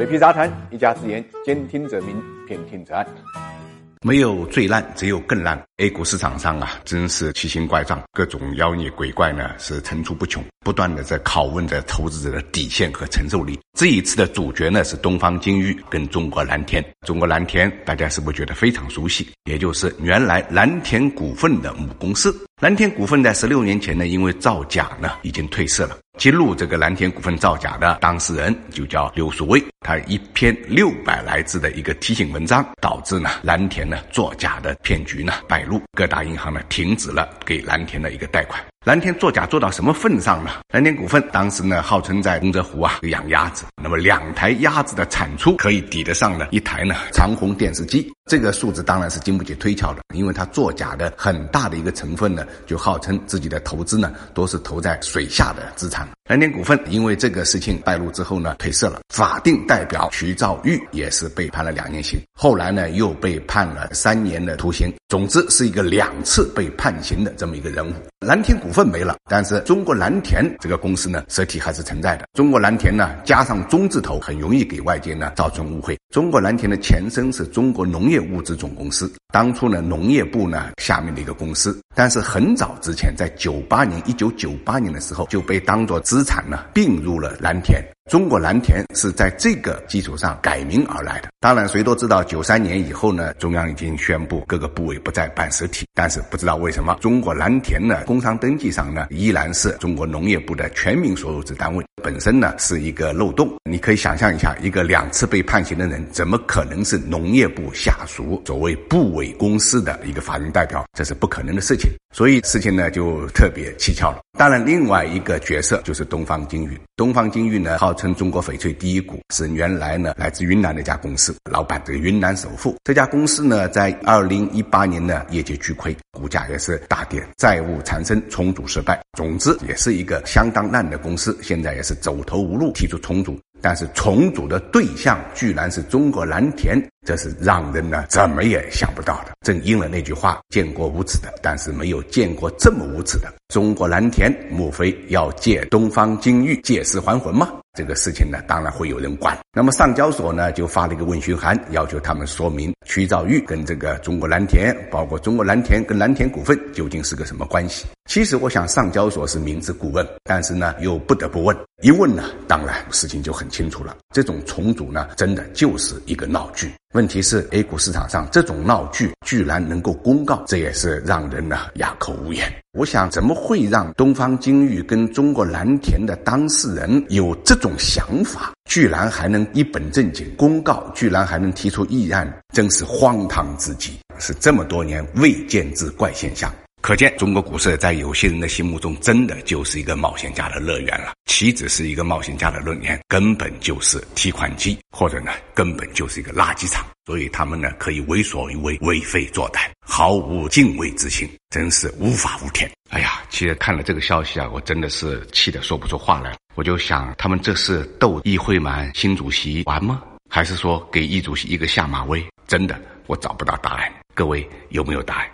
水皮杂谈，一家之言，兼听则明，偏听则暗。没有最烂，只有更烂。A 股市场上啊，真是奇形怪状，各种妖孽鬼怪呢是层出不穷，不断的在拷问着投资者的底线和承受力。这一次的主角呢是东方金玉跟中国蓝田。中国蓝田大家是不是觉得非常熟悉？也就是原来蓝田股份的母公司。蓝田股份在十六年前呢，因为造假呢已经退市了。揭露这个蓝田股份造假的当事人就叫刘树卫，他一篇六百来字的一个提醒文章，导致呢蓝田呢作假的骗局呢败露，各大银行呢停止了给蓝田的一个贷款。蓝天作假做到什么份上呢？蓝天股份当时呢号称在洪泽湖啊养鸭子，那么两台鸭子的产出可以抵得上呢一台呢长虹电视机，这个数字当然是经不起推敲的，因为它作假的很大的一个成分呢，就号称自己的投资呢都是投在水下的资产。蓝天股份因为这个事情败露之后呢，退市了。法定代表徐兆玉也是被判了两年刑，后来呢又被判了三年的徒刑。总之是一个两次被判刑的这么一个人物。蓝田股份没了，但是中国蓝田这个公司呢，实体还是存在的。中国蓝田呢，加上中字头，很容易给外界呢造成误会。中国蓝田的前身是中国农业物资总公司，当初呢农业部呢下面的一个公司，但是很早之前，在九八年，一九九八年的时候就被当做资产呢并入了蓝田。中国蓝田是在这个基础上改名而来的。当然，谁都知道，九三年以后呢，中央已经宣布各个部委不再办实体。但是不知道为什么，中国蓝田呢，工商登记上呢，依然是中国农业部的全民所有制单位，本身呢是一个漏洞。你可以想象一下，一个两次被判刑的人，怎么可能是农业部下属所谓部委公司的一个法人代表？这是不可能的事情。所以事情呢就特别蹊跷了。当然，另外一个角色就是东方金玉。东方金玉呢，号称中国翡翠第一股，是原来呢来自云南的一家公司，老板这个云南首富。这家公司呢，在二零一八年呢业绩巨亏，股价也是大跌，债务缠身，重组失败。总之，也是一个相当烂的公司，现在也是走投无路，提出重组。但是重组的对象居然是中国蓝田，这是让人呢怎么也想不到的。正应了那句话：见过无耻的，但是没有见过这么无耻的。中国蓝田莫非要借东方金玉借尸还魂吗？这个事情呢，当然会有人管。那么上交所呢，就发了一个问询函，要求他们说明曲兆玉跟这个中国蓝田，包括中国蓝田跟蓝田股份究竟是个什么关系。其实我想上交所是明知故问，但是呢，又不得不问。一问呢，当然事情就很清楚了。这种重组呢，真的就是一个闹剧。问题是 A 股市场上这种闹剧居然能够公告，这也是让人呢哑口无言。我想，怎么会让东方金玉跟中国蓝田的当事人有这种想法，居然还能一本正经公告，居然还能提出议案，真是荒唐至极，是这么多年未见之怪现象。可见，中国股市在有些人的心目中，真的就是一个冒险家的乐园了。岂止是一个冒险家的乐园，根本就是提款机，或者呢，根本就是一个垃圾场。所以他们呢，可以为所欲为，为非作歹，毫无敬畏之心，真是无法无天。哎呀，其实看了这个消息啊，我真的是气得说不出话来。我就想，他们这是逗易会满新主席玩吗？还是说给易主席一个下马威？真的，我找不到答案。各位有没有答案？